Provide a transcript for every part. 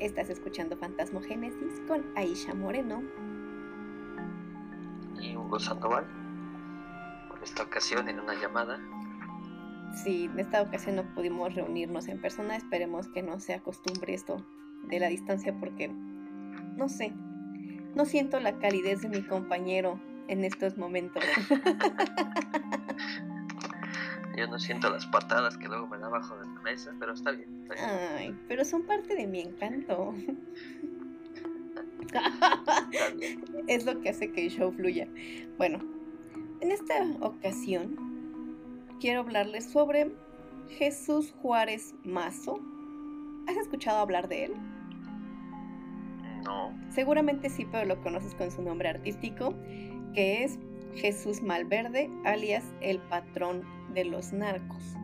Estás escuchando Fantasmogénesis con Aisha Moreno y Hugo Sandoval. Por esta ocasión en una llamada. Sí, en esta ocasión no pudimos reunirnos en persona. Esperemos que no se acostumbre esto de la distancia porque, no sé, no siento la calidez de mi compañero en estos momentos. Yo no siento las patadas que luego me da bajo de la mesa, pero está bien, Ay, pero son parte de mi encanto. es lo que hace que el show fluya. Bueno, en esta ocasión quiero hablarles sobre Jesús Juárez Mazo. ¿Has escuchado hablar de él? No. Seguramente sí, pero lo conoces con su nombre artístico, que es Jesús Malverde, alias el patrón de los narcos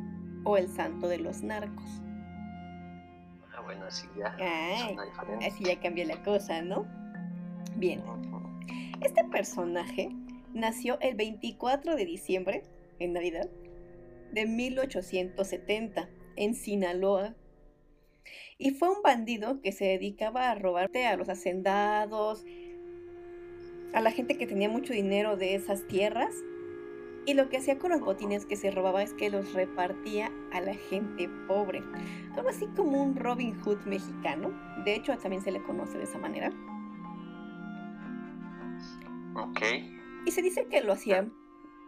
o el santo de los narcos. Ah, bueno, así ya. así ya cambia la cosa, ¿no? Bien. Este personaje nació el 24 de diciembre, en Navidad, de 1870, en Sinaloa. Y fue un bandido que se dedicaba a robarte a los hacendados, a la gente que tenía mucho dinero de esas tierras. Y lo que hacía con los botines que se robaba es que los repartía a la gente pobre. Algo así como un Robin Hood mexicano. De hecho, también se le conoce de esa manera. Ok. Y se dice que lo hacía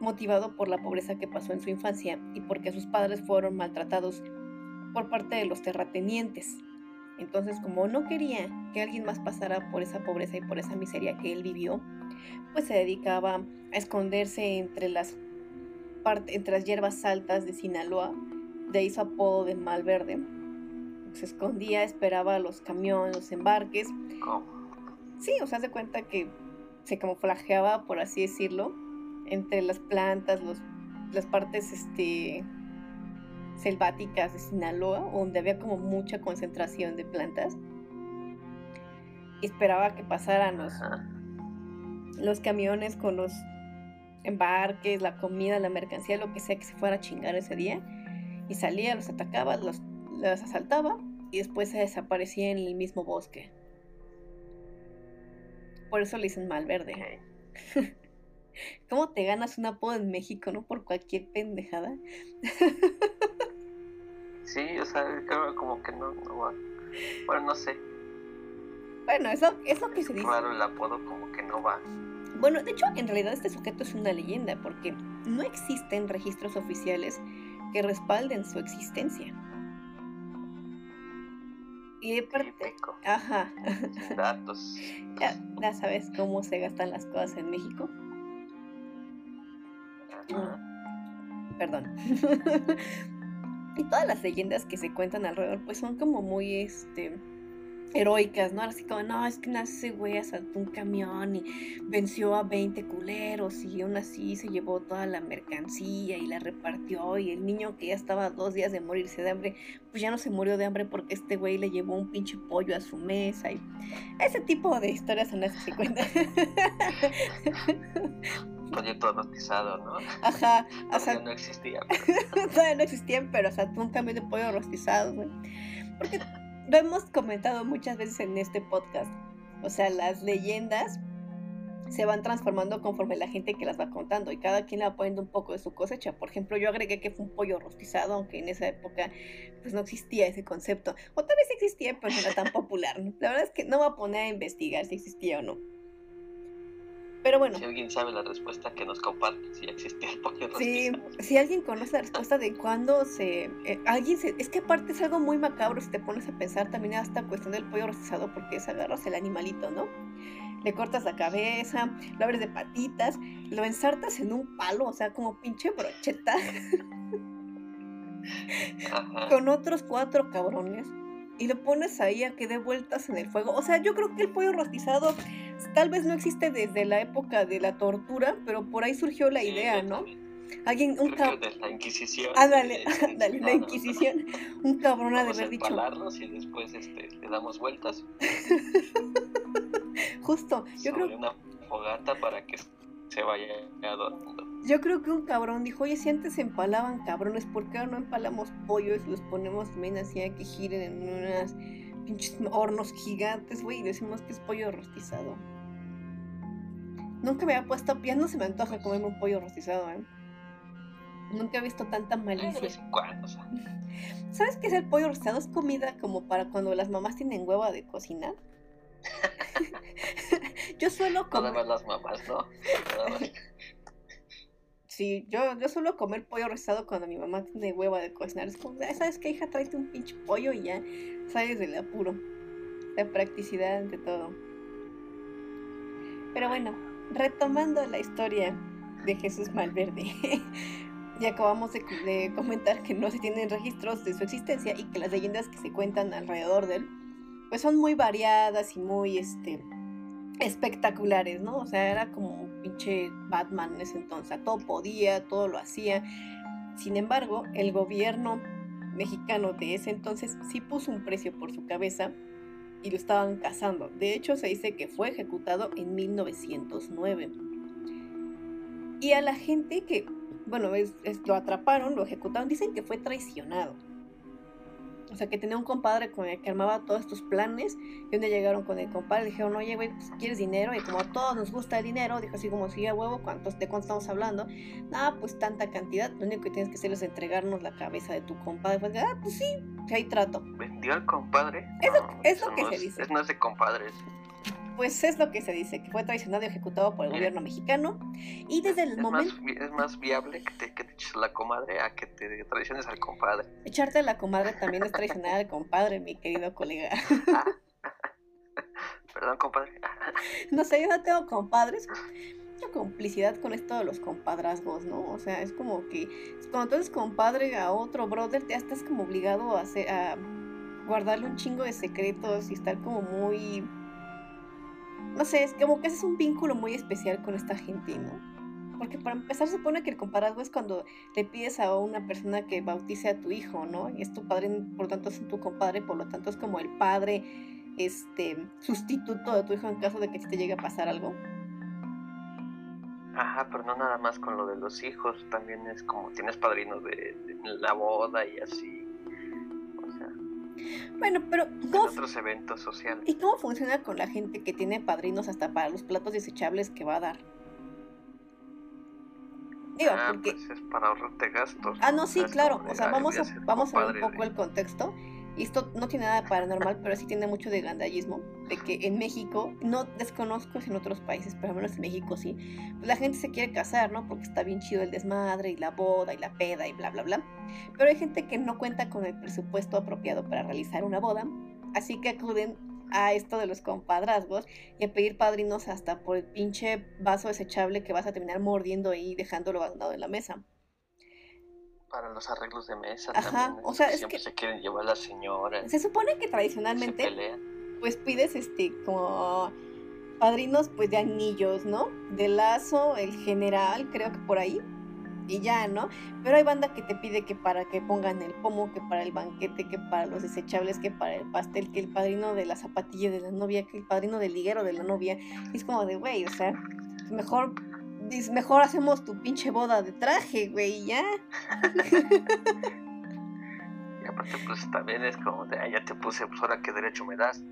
motivado por la pobreza que pasó en su infancia y porque sus padres fueron maltratados por parte de los terratenientes. Entonces, como no quería que alguien más pasara por esa pobreza y por esa miseria que él vivió, pues se dedicaba a esconderse entre las, entre las hierbas altas de Sinaloa, de ahí su apodo de Malverde. Se escondía, esperaba los camiones, los embarques. Sí, o sea, se cuenta que se camuflajeaba, por así decirlo, entre las plantas, los, las partes este, selváticas de Sinaloa, donde había como mucha concentración de plantas. Y esperaba que pasaran los, los camiones con los embarques, la comida, la mercancía, lo que sea que se fuera a chingar ese día. Y salía, los atacaba, los, los asaltaba y después se desaparecía en el mismo bosque. Por eso le dicen Malverde. ¿Cómo te ganas un apodo en México, no? Por cualquier pendejada. Sí, o sea, creo como que no, no va. Bueno, no sé. Bueno, eso es lo que se dice. Claro, el apodo como que no va. Bueno, de hecho, en realidad este sujeto es una leyenda porque no existen registros oficiales que respalden su existencia. Y de parte... Ajá. Datos. Ya, ya, sabes cómo se gastan las cosas en México. Ajá. Perdón. Y todas las leyendas que se cuentan alrededor, pues son como muy, este, heroicas, ¿no? Así como, no, es que ese güey asaltó un camión y venció a 20 culeros y aún así se llevó toda la mercancía y la repartió y el niño que ya estaba dos días de morirse de hambre, pues ya no se murió de hambre porque este güey le llevó un pinche pollo a su mesa y ese tipo de historias son las que se cuentan. proyecto rostizado, ¿no? Ajá. O sea, no existía. todavía no existían, pero o sea, un cambio de pollo rostizado, güey. Porque lo hemos comentado muchas veces en este podcast. O sea, las leyendas se van transformando conforme la gente que las va contando y cada quien le va poniendo un poco de su cosecha. Por ejemplo, yo agregué que fue un pollo rostizado, aunque en esa época pues no existía ese concepto. O tal vez existía, pero no era tan popular. La verdad es que no voy a poner a investigar si existía o no. Pero bueno. Si alguien sabe la respuesta, que nos comparte si existe el pollo Sí, si alguien conoce la respuesta de cuándo se. Eh, alguien se. Es que aparte es algo muy macabro si te pones a pensar también en esta cuestión del pollo rostizado, porque es agarras el animalito, ¿no? Le cortas la cabeza, lo abres de patitas, lo ensartas en un palo, o sea, como pinche brocheta. Con otros cuatro cabrones y lo pones ahí a que dé vueltas en el fuego. O sea, yo creo que el pollo rostizado tal vez no existe desde la época de la tortura, pero por ahí surgió la idea, ¿no? Alguien, un cabrón. De la Inquisición. Ándale, ándale, la Inquisición. Un cabrón ha de haber dicho. y después este, le damos vueltas. Justo, yo creo. una fogata para que se vaya adornando. Yo creo que un cabrón dijo, oye, si antes se empalaban cabrones, ¿por qué ahora no empalamos pollos y los ponemos también así a que giren en unas pinches hornos gigantes, güey, y decimos que es pollo rostizado. Nunca me había puesto, ya no se me antoja comerme un pollo rostizado, ¿eh? Nunca he visto tanta malicia. ¿Sabes qué es el pollo rostizado? Es comida como para cuando las mamás tienen hueva de cocinar. yo suelo comer. Nada las mamás, ¿no? Sí, yo, yo suelo comer pollo rostizado cuando mi mamá tiene hueva de cocinar. Es como, ¿sabes qué, hija? Tráete un pinche pollo y ya sales del apuro. La practicidad ante todo. Pero bueno, retomando la historia de Jesús Malverde. y acabamos de, comentar que no se tienen registros de su existencia y que las leyendas que se cuentan alrededor de él pues son muy variadas y muy este espectaculares, ¿no? O sea, era como pinche Batman en ese entonces, todo podía, todo lo hacía. Sin embargo, el gobierno mexicano de ese entonces sí puso un precio por su cabeza y lo estaban cazando. De hecho, se dice que fue ejecutado en 1909. Y a la gente que, bueno, lo atraparon, lo ejecutaron, dicen que fue traicionado. O sea, que tenía un compadre con el que armaba todos estos planes. Y un día llegaron con el compadre y dijeron, oye, güey, pues, ¿quieres dinero? Y como a todos nos gusta el dinero, dijo así como, sí, a huevo, ¿cuántos, ¿de cuánto estamos hablando? Nada, pues tanta cantidad. Lo único que tienes que hacer es entregarnos la cabeza de tu compadre. Pues, ah, pues sí, hay trato. ¿Vendió al compadre? Es lo, que se dice. Es, no es de compadres pues es lo que se dice, que fue traicionado y ejecutado por el gobierno mexicano. Y desde el momento... es más viable que te, que te eches la comadre a que te traiciones al compadre. Echarte a la comadre también es traicionar al compadre, mi querido colega. Perdón, compadre. no sé, yo no tengo compadres. Mucha complicidad con esto de los compadrazgos, ¿no? O sea, es como que cuando tú eres compadre a otro brother, ya estás como obligado a, hacer, a guardarle un chingo de secretos y estar como muy no sé, es como que ese es un vínculo muy especial con esta gente, ¿no? Porque para empezar se supone que el compadrazgo es cuando le pides a una persona que bautice a tu hijo, ¿no? Y es tu padre, por lo tanto es tu compadre, por lo tanto es como el padre este sustituto de tu hijo en caso de que te llegue a pasar algo. Ajá, pero no nada más con lo de los hijos, también es como tienes padrinos de la boda y así. Bueno, pero ¿cómo, otros eventos sociales. ¿Y cómo funciona con la gente que tiene padrinos hasta para los platos desechables que va a dar? Digo, ah, porque... Pues es para ahorrarte gastos. Ah, no, sí, claro. O sea, vamos a, vamos a ver un poco el contexto. Y esto no tiene nada paranormal, pero sí tiene mucho de gandallismo. De que en México, no desconozco si en otros países, pero al menos en México sí, pues la gente se quiere casar, ¿no? Porque está bien chido el desmadre y la boda y la peda y bla, bla, bla. Pero hay gente que no cuenta con el presupuesto apropiado para realizar una boda, así que acuden a esto de los compadrazgos y a pedir padrinos hasta por el pinche vaso desechable que vas a terminar mordiendo y dejándolo abandonado en la mesa para los arreglos de mesa. Ajá, o sea, es siempre se quieren llevar a la señora. Se supone que tradicionalmente, pues pides este como padrinos pues de anillos, ¿no? De lazo, el general, creo que por ahí. Y ya, ¿no? Pero hay banda que te pide que para que pongan el pomo, que para el banquete, que para los desechables, que para el pastel, que el padrino de la zapatilla de la novia, que el padrino del liguero de la novia. Y es como de, güey, o sea, mejor mejor hacemos tu pinche boda de traje, güey, ya. y aparte, pues también es como de, ah, ya te puse, pues ahora qué derecho me das.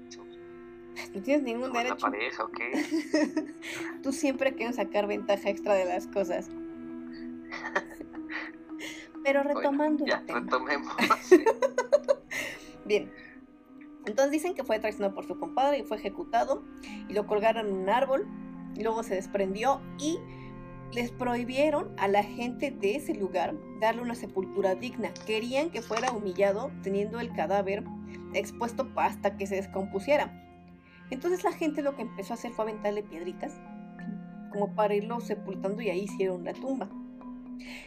No tienes ningún derecho. La pareja o qué? Tú siempre quieres sacar ventaja extra de las cosas. Pero retomando ya, retomemos. Bien. Entonces dicen que fue traicionado por su compadre y fue ejecutado y lo colgaron en un árbol. Y luego se desprendió y les prohibieron a la gente de ese lugar darle una sepultura digna. Querían que fuera humillado teniendo el cadáver expuesto hasta que se descompusiera. Entonces la gente lo que empezó a hacer fue aventarle piedritas como para irlo sepultando y ahí hicieron la tumba.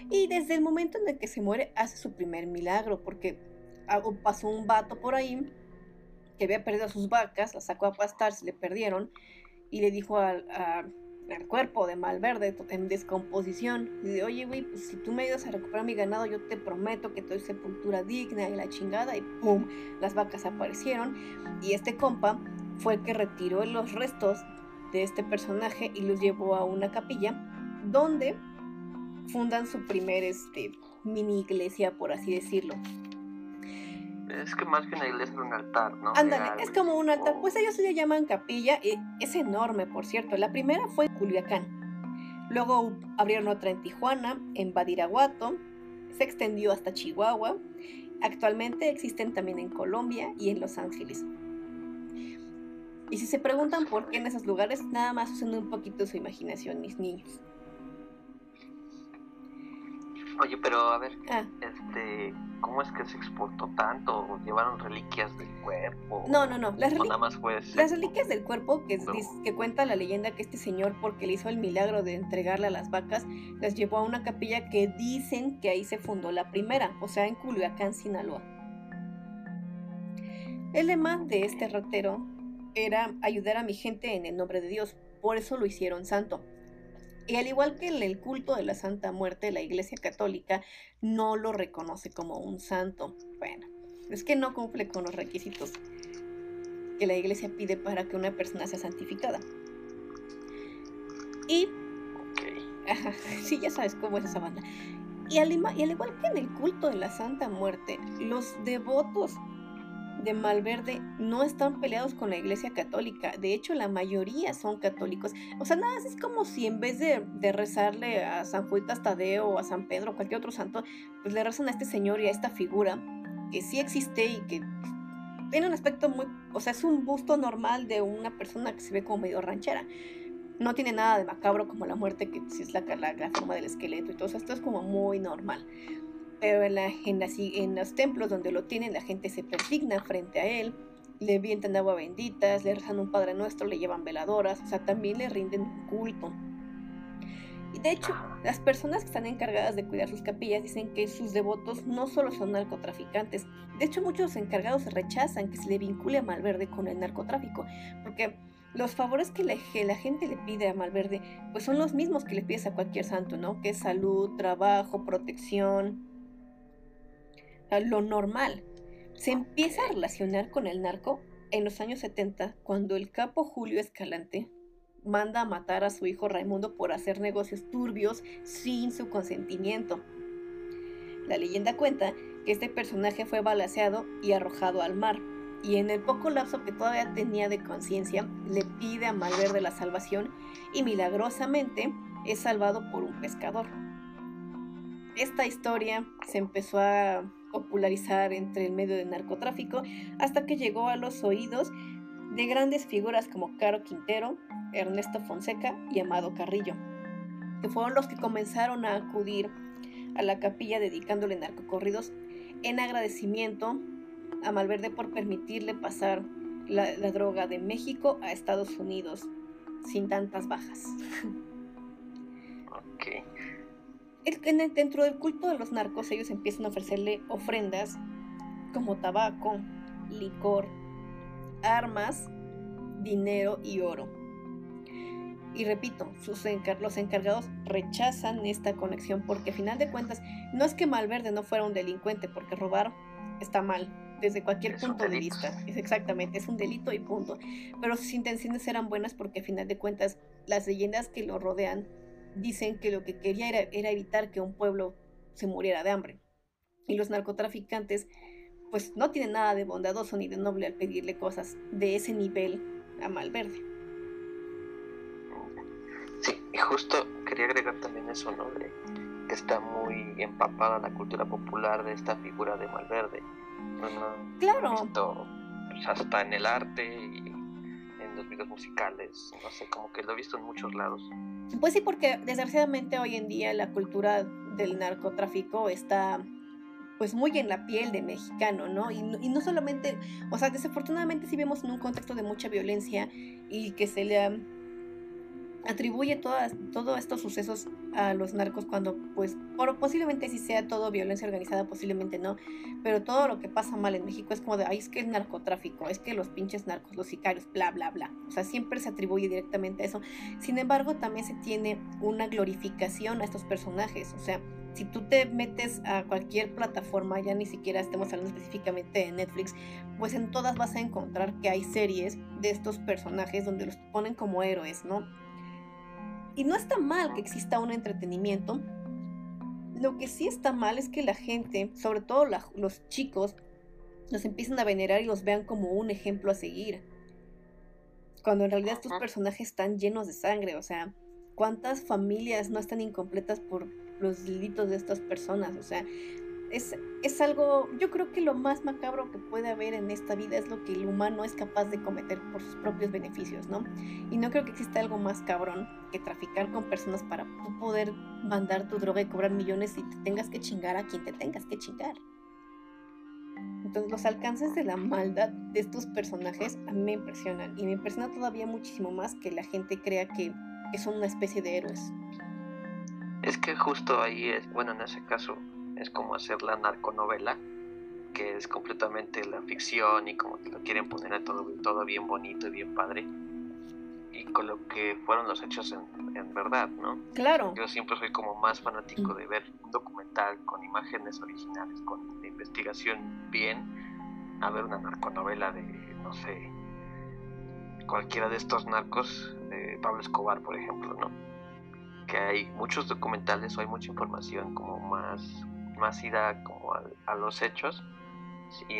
Y desde el momento en el que se muere hace su primer milagro porque pasó un vato por ahí que había perdido a sus vacas, las sacó a pastar, se le perdieron y le dijo a, el cuerpo de Malverde en descomposición. Y de, oye, güey, pues si tú me ayudas a recuperar mi ganado, yo te prometo que te sepultura digna y la chingada. Y pum, las vacas aparecieron. Y este compa fue el que retiró los restos de este personaje y los llevó a una capilla donde fundan su primer este, mini iglesia, por así decirlo. Es que más que una iglesia es un altar, ¿no? Ándale, es como un altar. Pues ellos le llaman capilla. Y es enorme, por cierto. La primera fue en Culiacán. Luego abrieron otra en Tijuana, en Badiraguato. Se extendió hasta Chihuahua. Actualmente existen también en Colombia y en Los Ángeles. Y si se preguntan por qué en esos lugares, nada más usen un poquito su imaginación, mis niños. Oye, pero a ver, ah. este, ¿cómo es que se exportó tanto? ¿Llevaron reliquias del cuerpo? No, no, no. Las, nada más fue las reliquias del cuerpo, que, que cuenta la leyenda que este señor, porque le hizo el milagro de entregarle a las vacas, las llevó a una capilla que dicen que ahí se fundó la primera, o sea, en Culiacán, Sinaloa. El lema de este ratero era ayudar a mi gente en el nombre de Dios, por eso lo hicieron santo. Y al igual que en el culto de la Santa Muerte, la Iglesia Católica no lo reconoce como un santo. Bueno, es que no cumple con los requisitos que la Iglesia pide para que una persona sea santificada. Y... sí, ya sabes cómo es esa banda. Y al, y al igual que en el culto de la Santa Muerte, los devotos de Malverde no están peleados con la Iglesia Católica. De hecho, la mayoría son católicos. O sea, nada, es como si en vez de, rezarle a San Juan Tadeo o a San Pedro o cualquier otro santo, pues le rezan a este señor y a esta figura que sí existe y que tiene un aspecto muy, o sea, es un busto normal de una persona que se ve como medio ranchera. No tiene nada de macabro como la muerte, que es la, la, la forma del esqueleto y todo eso. Esto es como muy normal pero en, la, en, en los templos donde lo tienen la gente se persigna frente a él, le vientan agua benditas, le rezan un Padre Nuestro, le llevan veladoras, o sea, también le rinden un culto. Y de hecho, las personas que están encargadas de cuidar sus capillas dicen que sus devotos no solo son narcotraficantes, de hecho muchos encargados rechazan que se le vincule a Malverde con el narcotráfico, porque los favores que la, que la, gente le pide a Malverde, pues son los mismos que le pides a cualquier santo, ¿no? Que es salud, trabajo, protección, lo normal. Se empieza a relacionar con el narco en los años 70 cuando el capo Julio Escalante manda a matar a su hijo Raimundo por hacer negocios turbios sin su consentimiento. La leyenda cuenta que este personaje fue balaseado y arrojado al mar, y en el poco lapso que todavía tenía de conciencia, le pide a Malverde la salvación y milagrosamente es salvado por un pescador. Esta historia se empezó a popularizar entre el medio del narcotráfico hasta que llegó a los oídos de grandes figuras como Caro Quintero, Ernesto Fonseca y Amado Carrillo, que fueron los que comenzaron a acudir a la capilla dedicándole narcocorridos en agradecimiento a Malverde por permitirle pasar la, la droga de México a Estados Unidos sin tantas bajas. Dentro del culto de los narcos ellos empiezan a ofrecerle ofrendas como tabaco, licor, armas, dinero y oro. Y repito, sus los encargados rechazan esta conexión porque a final de cuentas no es que Malverde no fuera un delincuente, porque robar está mal desde cualquier punto de vista. Es exactamente, es un delito y punto. Pero sus intenciones eran buenas porque a final de cuentas las leyendas que lo rodean dicen que lo que quería era, evitar que un pueblo se muriera de hambre. Y los narcotraficantes pues no tienen nada de bondadoso ni de noble al pedirle cosas de ese nivel a Malverde. Sí, y justo quería agregar también eso, ¿no? que está muy empapada la cultura popular de esta figura de Malverde. claro. pues, hasta en el arte y musicales, no sé, como que lo he visto en muchos lados. Pues sí, porque desgraciadamente hoy en día la cultura del narcotráfico está pues muy en la piel de mexicano, ¿no? Y, y, no solamente, o sea, desafortunadamente sí vemos en un contexto de mucha violencia y que se le atribuye todas, todos estos sucesos a los narcos cuando pues por, posiblemente si sea todo violencia organizada, posiblemente no, pero todo lo que pasa mal en México es como de, ay, es que el narcotráfico, es que los pinches narcos, los sicarios, bla, bla, bla. O sea, siempre se atribuye directamente a eso. Sin embargo, también se tiene una glorificación a estos personajes, o sea, si tú te metes a cualquier plataforma, ya ni siquiera estemos hablando específicamente de Netflix, pues en todas vas a encontrar que hay series de estos personajes donde los ponen como héroes, ¿no? Y no está mal que exista un entretenimiento. Lo que sí está mal es que la gente, sobre todo los chicos, los empiezan a venerar y los vean como un ejemplo a seguir. Cuando en realidad estos personajes están llenos de sangre, o sea, ¿cuántas familias no están incompletas por los delitos de estas personas? O sea, es, es, algo, yo creo que lo más macabro que puede haber en esta vida es lo que el humano es capaz de cometer por sus propios beneficios, ¿no? Y no creo que exista algo más cabrón que traficar con personas para poder mandar tu droga y cobrar millones y te tengas que chingar a quien te tengas que chingar. Entonces los alcances de la maldad de estos personajes a mí me impresionan y me impresiona todavía muchísimo más que la gente crea que, son una especie de héroes. Es que justo ahí es, bueno, en ese caso es como hacer la narconovela, que es completamente la ficción y como te lo quieren poner a todo, todo bien bonito y bien padre. Y con lo que fueron los hechos en, en verdad, ¿no? Claro. Yo siempre soy como más fanático de ver un documental con imágenes originales, con investigación bien a ver una narconovela de, no sé, cualquiera de estos narcos, de Pablo Escobar, por ejemplo, ¿no? Que hay muchos documentales o hay mucha información como más, más ida como a, los hechos. Y,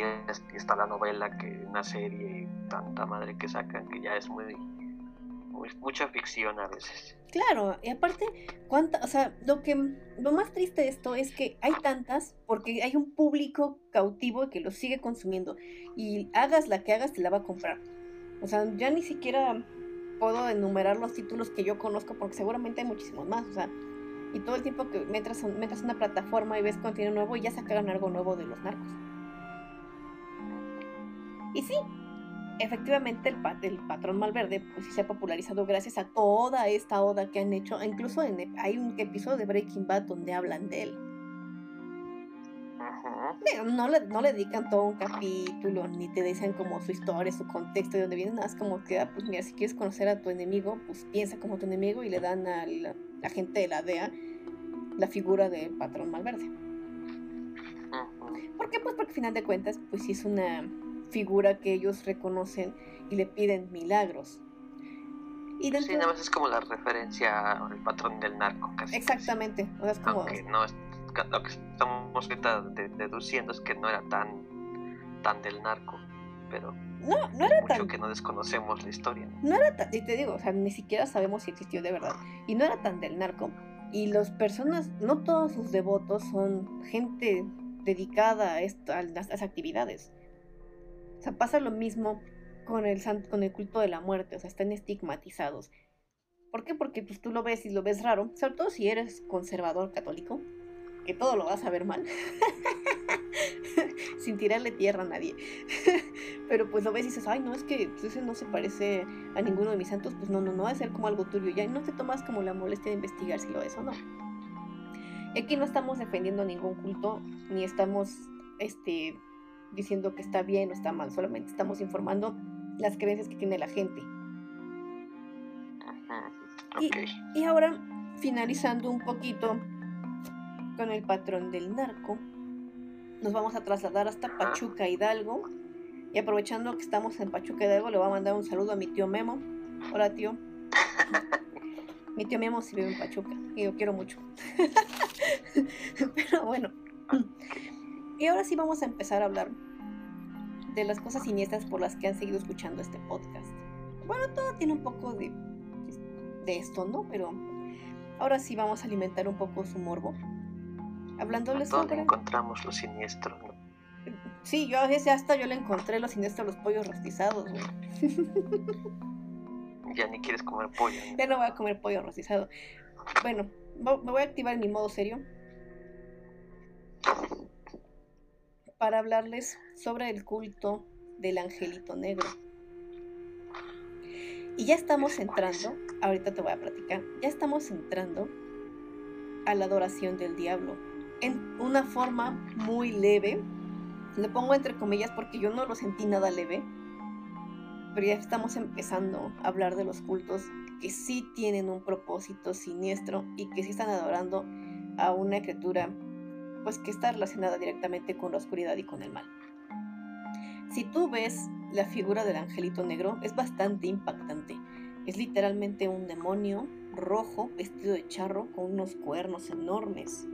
está la novela que una serie tanta madre que sacan que ya es muy mucha ficción a veces. Claro, y aparte, cuánta, o sea, lo que lo más triste de esto es que hay tantas porque hay un público cautivo que lo sigue consumiendo y hagas la que hagas te la va a comprar. O sea, ya ni siquiera puedo enumerar los títulos que yo conozco porque seguramente hay muchísimos más, o sea, y todo el tiempo que metas, metas una plataforma y ves contenido nuevo y ya sacaron algo nuevo de los narcos. Y sí, efectivamente el, patrón Malverde pues se ha popularizado gracias a toda esta oda que han hecho. Incluso en, hay un episodio de Breaking Bad donde hablan de él. no le, no le dedican todo un capítulo, ni te dicen como su historia, su contexto, de dónde viene, nada, es como que, ah, pues mira, si quieres conocer a tu enemigo, pues piensa como tu enemigo y le dan a la, gente de la DEA la figura del patrón Malverde. ¿Por qué? Pues porque al final de cuentas, pues sí es una figura que ellos reconocen y le piden milagros. Y Sí, nada más es como la referencia al patrón del narco. Casi Exactamente. O sea, es como... Aunque no es, lo que estamos deduciendo es que no era tan, tan del narco, pero no, no era mucho que no desconocemos la historia. No era tan, y te digo, o sea, ni siquiera sabemos si existió de verdad. Y no era tan del narco. Y las personas, no todos sus devotos son gente dedicada a, esto, a las actividades. O sea, pasa lo mismo con el, con el culto de la muerte, o sea, están estigmatizados. ¿Por qué? Porque pues, tú lo ves y lo ves raro, sobre todo si eres conservador católico, que todo lo vas a ver mal, sin tirarle tierra a nadie. Pero pues lo ves y dices, ay, no, es que pues, ese no se parece a ninguno de mis santos, pues no, no, no va a ser como algo turbio, ya no te tomas como la molestia de investigar si lo es o no. Aquí no estamos defendiendo ningún culto, ni estamos, este, diciendo que está bien o está mal, solamente estamos informando las creencias que tiene la gente. Y, ahora, finalizando un poquito con el patrón del narco, nos vamos a trasladar hasta Pachuca Hidalgo. Y aprovechando que estamos en Pachuca Hidalgo, le voy a mandar un saludo a mi tío Memo. Hola, tío. mi tío Memo sí vive en Pachuca y yo quiero mucho. Pero bueno. Y ahora sí vamos a empezar a hablar de las cosas siniestras por las que han seguido escuchando este podcast. Bueno, todo tiene un poco de, de esto, ¿no? Pero ahora sí vamos a alimentar un poco su morbo. Hablándoles sobre... encontramos lo siniestro, ¿no? Sí, yo a veces hasta yo le encontré lo siniestro a los pollos rostizados, güey. Ya ni quieres comer pollo. Ya no voy a comer pollo rostizado. Bueno, me voy a activar mi modo serio para hablarles sobre el culto del angelito negro. Y ya estamos entrando, ahorita te voy a platicar, ya estamos entrando a la adoración del diablo en una forma muy leve. Lo pongo entre comillas porque yo no lo sentí nada leve, pero ya estamos empezando a hablar de los cultos que sí tienen un propósito siniestro y que sí están adorando a una criatura pues que está relacionada directamente con la oscuridad y con el mal. Si tú ves la figura del angelito negro, es bastante impactante. Es literalmente un demonio rojo vestido de charro con unos cuernos enormes.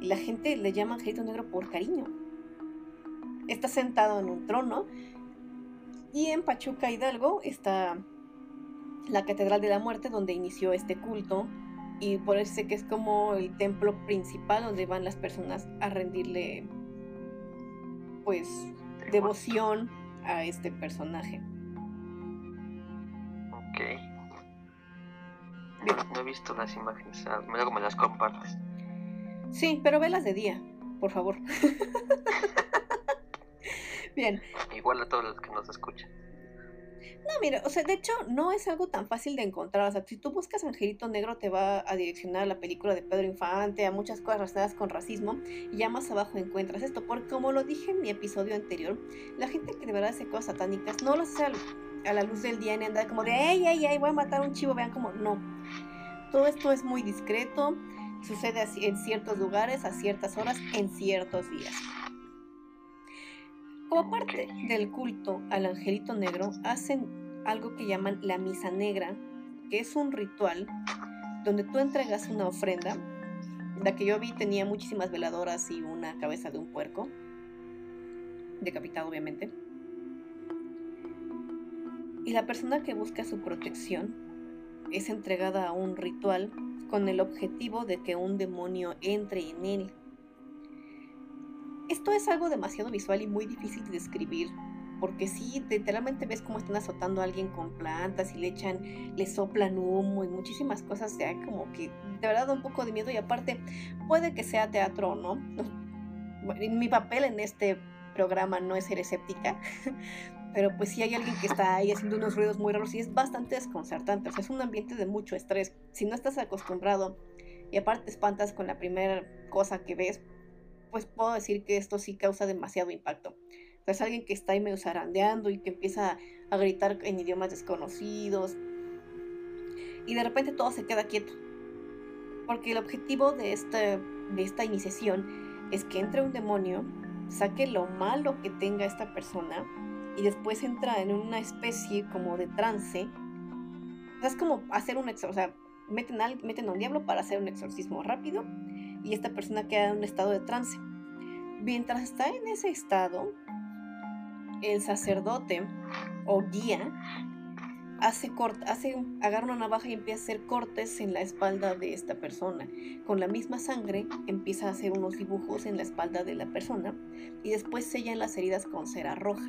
Y la gente le llama angelito negro por cariño. está sentado en un trono. Y en Pachuca Hidalgo está la Catedral de la Muerte, donde inició este culto. Y por eso sé que es como el templo principal donde van las personas a rendirle, pues, devoción a este personaje. Ok. No, he visto las imágenes, ah, luego me las compartes. Sí, pero velas de día, por favor. Bien. Igual a todos los que nos escuchan. No, mira, o sea, de hecho no es algo tan fácil de encontrar. O sea, si tú buscas Angelito Negro te va a direccionar a la película de Pedro Infante, a muchas cosas relacionadas con racismo, y ya más abajo encuentras esto. Porque como lo dije en mi episodio anterior, la gente que de verdad hace cosas satánicas no lo hace a la luz del día ni anda como de, ey, ey, ey, voy a matar a un chivo, vean como, no. Todo esto es muy discreto, sucede en ciertos lugares, a ciertas horas, en ciertos días. Como parte del culto al angelito negro, hacen algo que llaman la misa negra, que es un ritual donde tú entregas una ofrenda. La que yo vi tenía muchísimas veladoras y una cabeza de un puerco, decapitado obviamente. Y la persona que busca su protección es entregada a un ritual con el objetivo de que un demonio entre en él esto es algo demasiado visual y muy difícil de describir, porque si literalmente ves cómo están azotando a alguien con plantas y le echan, le soplan humo y muchísimas cosas, sea como que de verdad da un poco de miedo y aparte puede que sea teatro, ¿no? Mi papel en este programa no es ser escéptica, pero pues si hay alguien que está ahí haciendo unos ruidos muy raros y es bastante desconcertante, o sea, es un ambiente de mucho estrés. Si no estás acostumbrado y aparte te espantas con la primera cosa que ves, pues puedo decir que esto sí causa demasiado impacto. es alguien que está ahí medio zarandeando y que empieza a gritar en idiomas desconocidos. Y de repente todo se queda quieto. Porque el objetivo de esta, de esta iniciación es que entre un demonio, saque lo malo que tenga esta persona y después entra en una especie como de trance. Es como hacer un exorcismo. Sea, meten, al, meten a un diablo para hacer un exorcismo rápido y esta persona queda en un estado de trance. Mientras está en ese estado, el sacerdote o guía hace, hace agarra una navaja y empieza a hacer cortes en la espalda de esta persona. Con la misma sangre empieza a hacer unos dibujos en la espalda de la persona y después sellan las heridas con cera roja,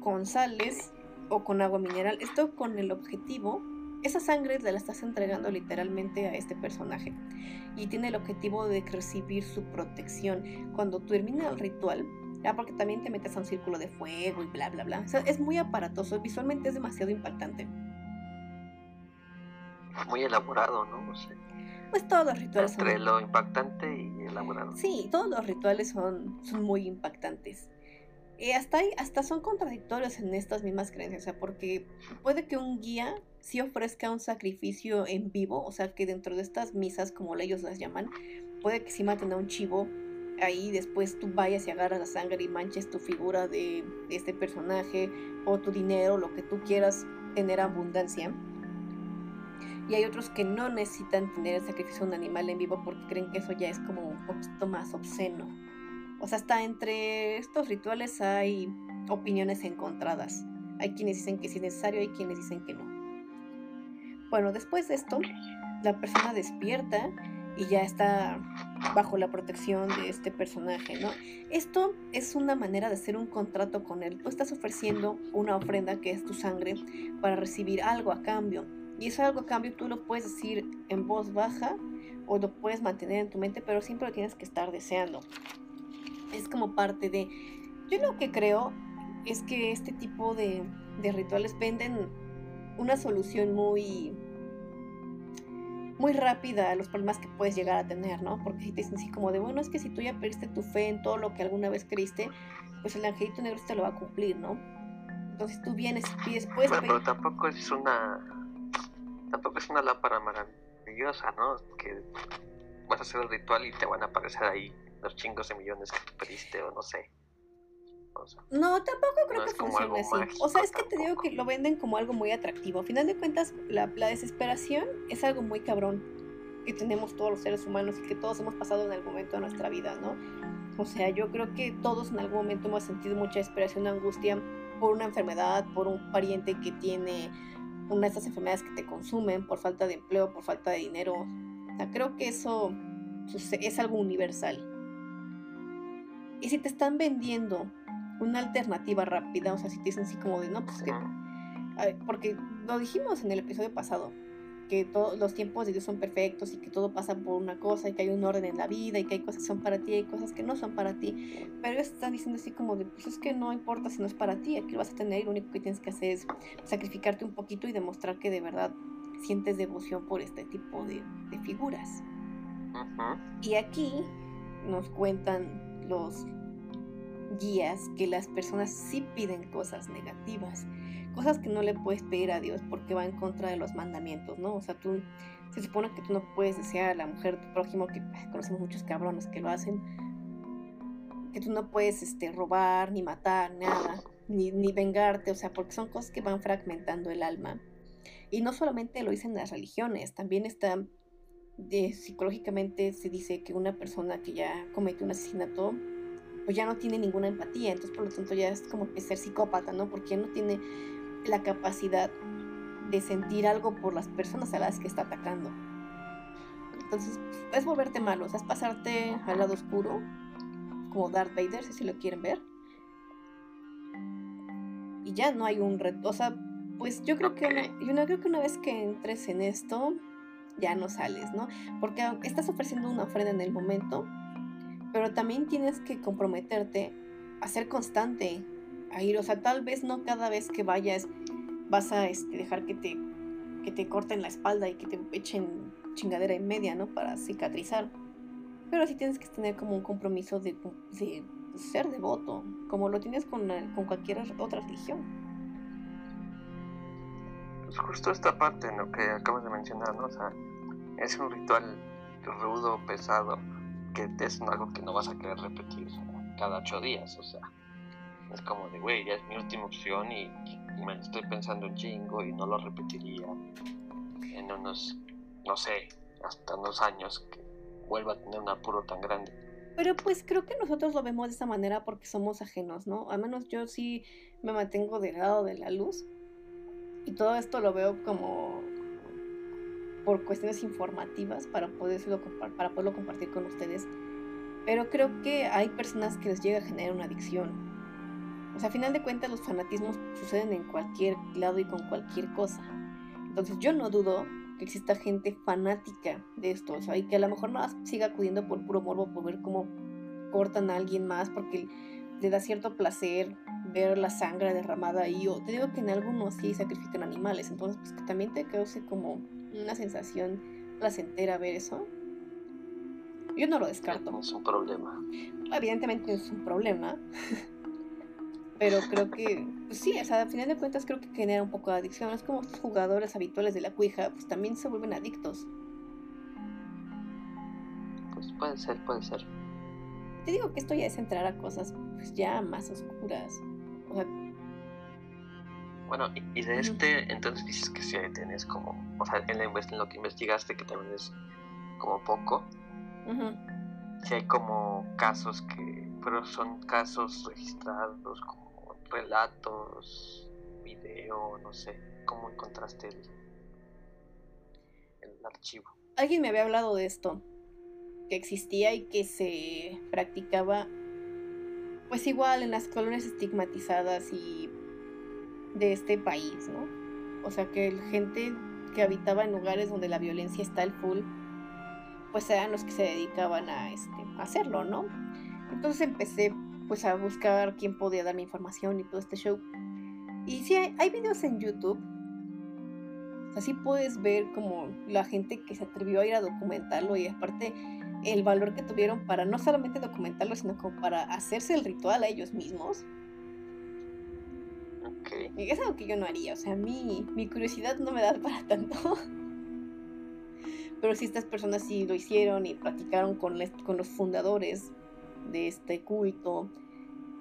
con sales o con agua mineral. Esto con el objetivo esa sangre la estás entregando literalmente a este personaje y tiene el objetivo de recibir su protección. Cuando termina el ritual, ya porque también te metes a un círculo de fuego y bla, bla, bla. es muy aparatoso, visualmente es demasiado impactante. Muy elaborado, ¿no? Pues todos los rituales Entre lo impactante y elaborado. Sí, todos los rituales son, son muy impactantes. Y hasta, hasta son contradictorios en estas mismas creencias, o sea, porque puede que un guía sí ofrezca un sacrificio en vivo, o sea, que dentro de estas misas, como ellos las llaman, puede que sí maten a un chivo, ahí después tú vayas y agarras la sangre y manches tu figura de este personaje, o tu dinero, lo que tú quieras tener abundancia. Y hay otros que no necesitan tener el sacrificio de un animal en vivo porque creen que eso ya es como un poquito más obsceno. O sea, hasta entre estos rituales hay opiniones encontradas. Hay quienes dicen que es necesario, hay quienes dicen que no. Bueno, después de esto, la persona despierta y ya está bajo la protección de este personaje, ¿no? Esto es una manera de hacer un contrato con él. Tú estás ofreciendo una ofrenda que es tu sangre para recibir algo a cambio. Y eso algo a cambio tú lo puedes decir en voz baja o lo puedes mantener en tu mente, pero siempre lo tienes que estar deseando es como parte de... Yo lo que creo es que este tipo de, rituales venden una solución muy muy rápida a los problemas que puedes llegar a tener, ¿no? Porque si te dicen así como de, bueno, es que si tú ya perdiste tu fe en todo lo que alguna vez creíste, pues el angelito negro te lo va a cumplir, ¿no? Entonces tú vienes y pides, pues... pero tampoco es una... Tampoco es una lámpara maravillosa, ¿no? Que vas a hacer el ritual y te van a aparecer ahí los chingos de millones que tú pediste o no sé. no, tampoco creo que funcione así. O sea, es que te digo que lo venden como algo muy atractivo. A final de cuentas, la, desesperación es algo muy cabrón que tenemos todos los seres humanos y que todos hemos pasado en algún momento de nuestra vida, ¿no? O sea, yo creo que todos en algún momento hemos sentido mucha desesperación, angustia por una enfermedad, por un pariente que tiene una de estas enfermedades que te consumen, por falta de empleo, por falta de dinero. O sea, creo que eso es algo universal. Y si te están vendiendo una alternativa rápida, o sea, si te dicen así como de, no, pues que... Porque lo dijimos en el episodio pasado, que todos los tiempos de Dios son perfectos y que todo pasa por una cosa y que hay un orden en la vida y que hay cosas que son para ti y hay cosas que no son para ti. Pero ellos están diciendo así como de, pues es que no importa si no es para ti, aquí lo vas a tener y lo único que tienes que hacer es sacrificarte un poquito y demostrar que de verdad sientes devoción por este tipo de, de figuras. Y aquí nos cuentan los guías que las personas sí piden cosas negativas cosas que no le puedes pedir a Dios porque va en contra de los mandamientos, ¿no? O sea, tú, se supone que tú no puedes desear a la mujer tu prójimo, que conocemos muchos cabrones que lo hacen, que tú no puedes este, robar, ni matar, nada, ni, ni vengarte, o sea, porque son cosas que van fragmentando el alma. Y no solamente lo dicen las religiones, también está, de, psicológicamente se dice que una persona que ya comete un asesinato, pues ya no tiene ninguna empatía, entonces por lo tanto ya es como que ser psicópata, ¿no? Porque ya no tiene la capacidad de sentir algo por las personas a las que está atacando. Entonces, es volverte malo, o sea, es pasarte al lado oscuro, como Darth Vader, si lo quieren ver. Y ya no hay un reto, o sea, pues yo creo que yo no creo que una vez que entres en esto, ya no sales, ¿no? Porque estás ofreciendo una ofrenda en el momento, pero también tienes que comprometerte a ser constante, a ir, o sea, tal vez no cada vez que vayas vas a este, dejar que te, que te corten la espalda y que te echen chingadera en media, ¿no? Para cicatrizar. Pero sí tienes que tener como un compromiso de, ser devoto, como lo tienes con, con cualquier otra religión. Pues justo esta parte, ¿no? Que acabas de mencionar, ¿no? O sea, es un ritual rudo, pesado, que es algo que no vas a querer repetir cada ocho días, o sea es como de, güey, ya es mi última opción y, me estoy pensando en chingo y no lo repetiría en unos, no sé, hasta unos años que vuelva a tener un apuro tan grande. Pero pues creo que nosotros lo vemos de esa manera porque somos ajenos, ¿no? Al menos yo sí me mantengo del lado de la luz y todo esto lo veo como por cuestiones informativas para, poderlo, para poderlo compartir con ustedes. Pero creo que hay personas que les llega a generar una adicción o sea, a final de cuentas los fanatismos suceden en cualquier lado y con cualquier cosa. Entonces yo no dudo que exista gente fanática de esto, o sea, y que a lo mejor no siga acudiendo por puro morbo, por ver cómo cortan a alguien más, porque le da cierto placer ver la sangre derramada ahí, o te digo que en algunos sí sacrifican animales, entonces pues que también te cause como una sensación placentera ver eso. Yo no lo descarto. Es un problema. Evidentemente es un problema. Pero creo que, pues sí, o sea, al final de cuentas creo que genera un poco de adicción. Es como estos jugadores habituales de la cuija, pues también se vuelven adictos. Pues puede ser, puede ser. Te digo que esto ya es entrar a cosas pues ya más oscuras. Bueno, y de este, entonces dices que sí tienes como, o sea, en, en, lo que investigaste, que también es como poco, si hay como casos que, pero son casos registrados como relatos, video, no sé, ¿cómo encontraste el, el archivo? Alguien me había hablado de esto, que existía y que se practicaba, pues igual en las colonias estigmatizadas y de este país, ¿no? O sea, que gente que habitaba en lugares donde la violencia está al full, pues eran los que se dedicaban a, este, hacerlo, ¿no? Entonces empecé pues a buscar quién podía darme información y todo este show. Y sí, hay, videos en YouTube. Así puedes ver como la gente que se atrevió a ir a documentarlo y aparte el valor que tuvieron para no solamente documentarlo, sino como para hacerse el ritual a ellos mismos. Okay. Y es algo que yo no haría, o sea, mi, mi curiosidad no me da para tanto. Pero si estas personas sí lo hicieron y platicaron con, con los fundadores de este culto.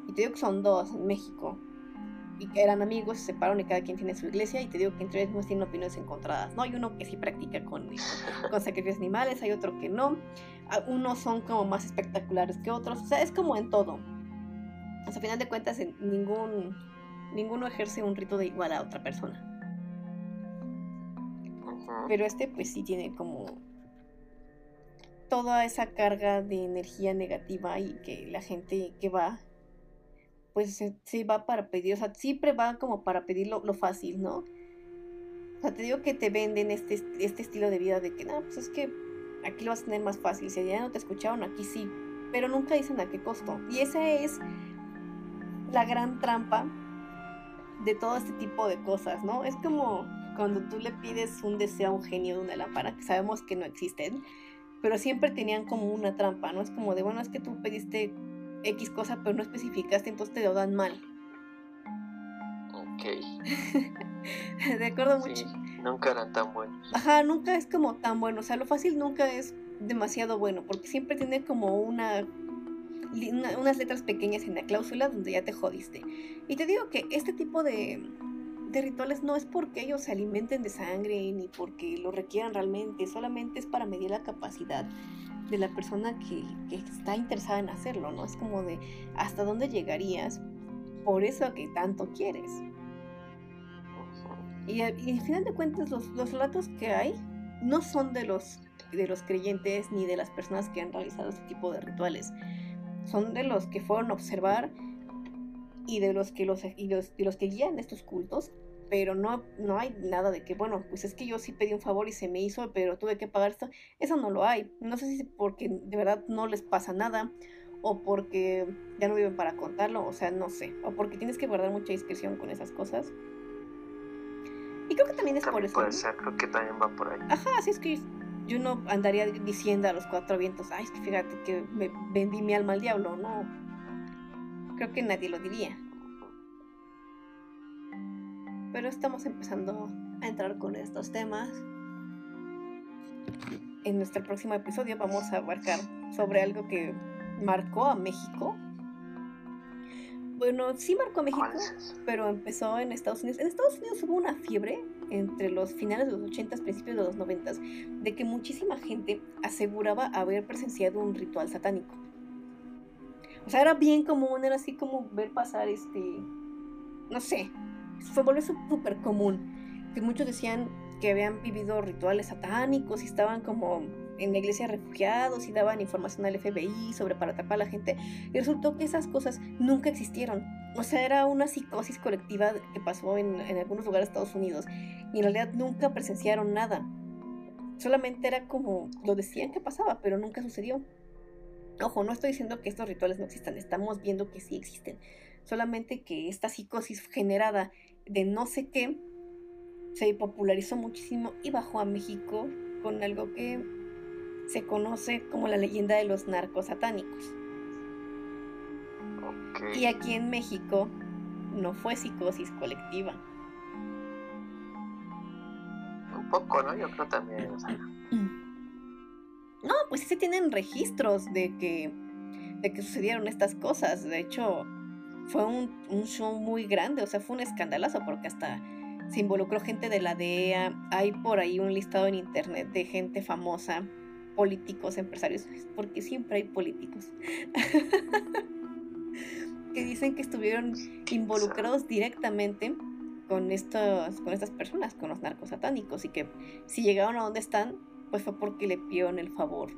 Y te digo que son dos en México. y que eran amigos, se separaron y cada quien tiene su iglesia y te digo que entre ellos tienen opiniones encontradas, ¿no? Hay uno que sí practica con, con sacrificios animales, hay otro que no, unos son como más espectaculares que otros, o sea, es como en todo. O sea, a final de cuentas, ningún, ninguno ejerce un rito de igual a otra persona. Pero este pues sí tiene como toda esa carga de energía negativa y que la gente que va pues sí va para pedir, o sea, siempre va como para pedir lo, fácil, ¿no? O sea, te digo que te venden este, este estilo de vida de que, no, pues es que aquí lo vas a tener más fácil, si ya no te escucharon, aquí sí, pero nunca dicen a qué costo. Y esa es la gran trampa de todo este tipo de cosas, ¿no? Es como cuando tú le pides un deseo a un genio de una lámpara, que sabemos que no existen, pero siempre tenían como una trampa, ¿no? Es como de, bueno, es que tú pediste X cosa, pero no especificaste, entonces te lo dan mal. Ok. de acuerdo mucho. Nunca eran tan buenos. Ajá, nunca es como tan bueno. O sea, lo fácil nunca es demasiado bueno, porque siempre tiene como una, unas letras pequeñas en la cláusula donde ya te jodiste. Y te digo que este tipo de, de rituales no es porque ellos se alimenten de sangre ni porque lo requieran realmente, solamente es para medir la capacidad de la persona que, está interesada en hacerlo, ¿no? Es como de hasta dónde llegarías por eso que tanto quieres. Y, al final de cuentas los, los, relatos que hay no son de los, de los creyentes ni de las personas que han realizado este tipo de rituales. Son de los que fueron a observar y de los que los, y los, y los que guían estos cultos pero no, no hay nada de que, bueno, pues es que yo sí pedí un favor y se me hizo, pero tuve que pagar esto. Eso no lo hay. No sé si porque de verdad no les pasa nada o porque ya no viven para contarlo, o sea, no sé, o porque tienes que guardar mucha discreción con esas cosas. Y creo que también es por eso. Puede ser, creo que también va por ahí. Ajá, así es que yo no andaría diciendo a los cuatro vientos, ay, fíjate que me vendí mi alma al diablo, no. Creo que nadie lo diría pero estamos empezando a entrar con estos temas. En nuestro próximo episodio vamos a abarcar sobre algo que marcó a México. Bueno, sí marcó a México, pero empezó en Estados Unidos. En Estados Unidos hubo una fiebre entre los finales de los 80, principios de los 90, de que muchísima gente aseguraba haber presenciado un ritual satánico. O sea, era bien común, era así como ver pasar este, no sé, se volvió súper común. Que muchos decían que habían vivido rituales satánicos y estaban como en la iglesia refugiados y daban información al FBI sobre para atrapar a la gente. Y resultó que esas cosas nunca existieron. O sea, era una psicosis colectiva que pasó en, en algunos lugares de Estados Unidos. Y en realidad nunca presenciaron nada. Solamente era como lo decían que pasaba, pero nunca sucedió. Ojo, no estoy diciendo que estos rituales no existan, estamos viendo que sí existen. Solamente que esta psicosis generada de no sé qué se popularizó muchísimo y bajó a México con algo que se conoce como la leyenda de los narcos satánicos. Y aquí en México no fue psicosis colectiva. Un poco, ¿no? Yo creo también. No, pues sí se tienen registros de que, de que sucedieron estas cosas. De hecho, fue un, show muy grande, o sea, fue un escandalazo porque hasta se involucró gente de la DEA, hay por ahí un listado en internet de gente famosa, políticos, empresarios, porque siempre hay políticos, que dicen que estuvieron involucrados directamente con, estos, con estas personas, con los narcos satánicos, y que si llegaron a donde están, pues fue porque le pidieron el favor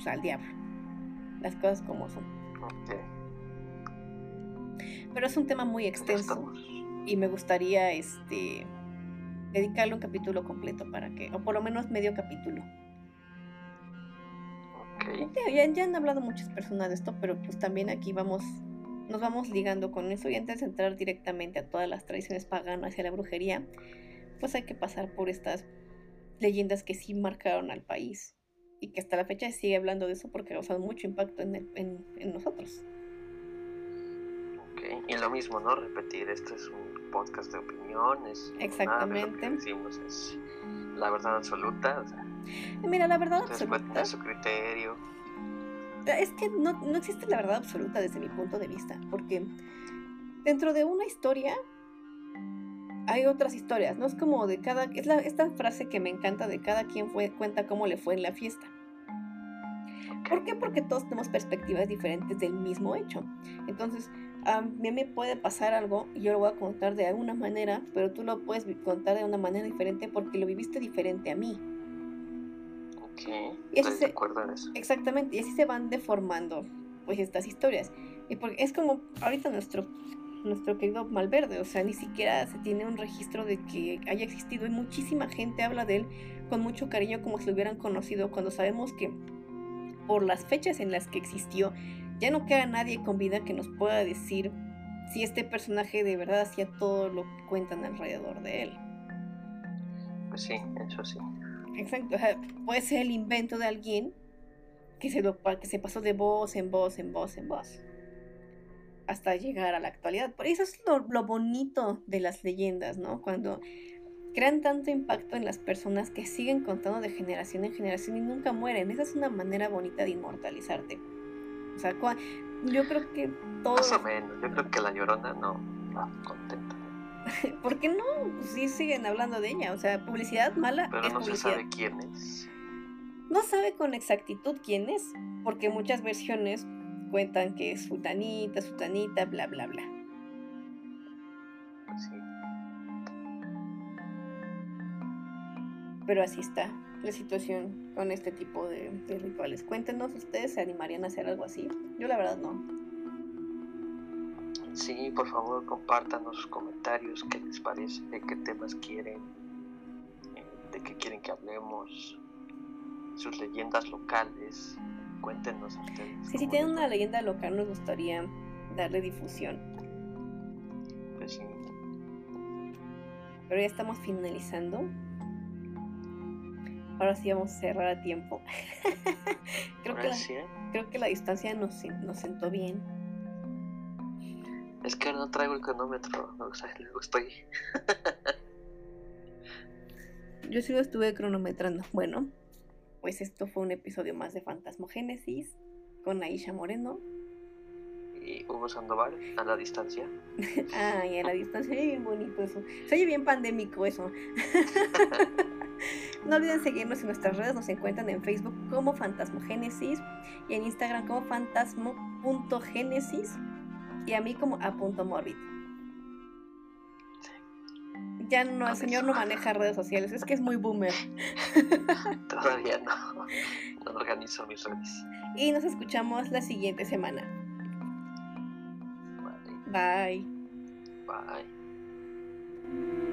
o sea, al diablo. Las cosas como son. Pero es un tema muy extenso y me gustaría este dedicarle un capítulo completo para que, o por lo menos medio capítulo. Ya, ya, han hablado muchas personas de esto, pero pues también aquí vamos, nos vamos ligando con eso y antes de entrar directamente a todas las tradiciones paganas y a la brujería, pues hay que pasar por estas leyendas que sí marcaron al país y que hasta la fecha sigue hablando de eso porque causan mucho impacto en, en, en nosotros. Y lo mismo, ¿no? Repetir, este es un podcast de opiniones. Exactamente. Nada decimos es la verdad absoluta. Mira, la verdad absoluta. su criterio. Es que no, no existe la verdad absoluta desde mi punto de vista, porque dentro de una historia hay otras historias, no es como de cada, es la, esta frase que me encanta de cada quien fue, cuenta cómo le fue en la fiesta. ¿Por qué? Porque todos tenemos perspectivas diferentes del mismo hecho. Entonces, a mí me puede pasar algo y yo lo voy a contar de alguna manera, pero tú lo puedes contar de una manera diferente porque lo viviste diferente a mí. Ok, y así se, eso. Exactamente, y así se van deformando pues estas historias. Y porque es como ahorita nuestro nuestro querido Malverde, o sea, ni siquiera se tiene un registro de que haya existido y muchísima gente habla de él con mucho cariño como si lo hubieran conocido cuando sabemos que por las fechas en las que existió ya no queda nadie con vida que nos pueda decir si este personaje de verdad hacía todo lo que cuentan alrededor de él. Pues sí, eso sí. Exacto, o sea, puede ser el invento de alguien que se, lo, que se pasó de voz en voz, en voz, en voz hasta llegar a la actualidad. Por eso es lo, bonito de las leyendas, ¿no? Cuando crean tanto impacto en las personas que siguen contando de generación en generación y nunca mueren. Esa es una manera bonita de inmortalizarte. O sea, yo creo que todo... Más o menos, yo creo que la llorona no está contenta. ¿Por qué no? Pues sí siguen hablando de ella. O sea, publicidad mala. Pero no se sabe quién es. No sabe con exactitud quién es, porque muchas versiones cuentan que es futanita, sutanita, bla, bla, bla. Pero así está la situación con este tipo de, rituales. Cuéntenos, ¿ustedes se animarían a hacer algo así? Yo la verdad no. Sí, por favor, compártanos sus comentarios, qué les parece, de qué temas quieren, eh, de qué quieren que hablemos, sus leyendas locales, Cuéntenos ustedes. Sí, si tienen una leyenda local, nos gustaría darle difusión. Pues sí. Pero ya estamos finalizando. Ahora sí vamos a cerrar a tiempo. creo, que la, creo que la distancia nos, nos sentó bien. Es que no traigo el cronómetro, o sea, luego estoy. Yo sí lo estuve cronometrando. Bueno, pues esto fue un episodio más de Fantasmogénesis con Aisha Moreno. Y Hugo Sandoval, a la distancia. Ay, a la distancia, oye bien bonito eso. Se oye bien pandémico eso. No olviden seguirnos en nuestras redes, nos encuentran en Facebook como Fantasmogénesis y en Instagram como fantasmo.génesis y a mí como a.morbid ya no, el señor no maneja redes sociales, es que es muy boomer. Todavía no, no organizo mis redes. Y nos escuchamos la siguiente semana. Bye. Bye. Bye.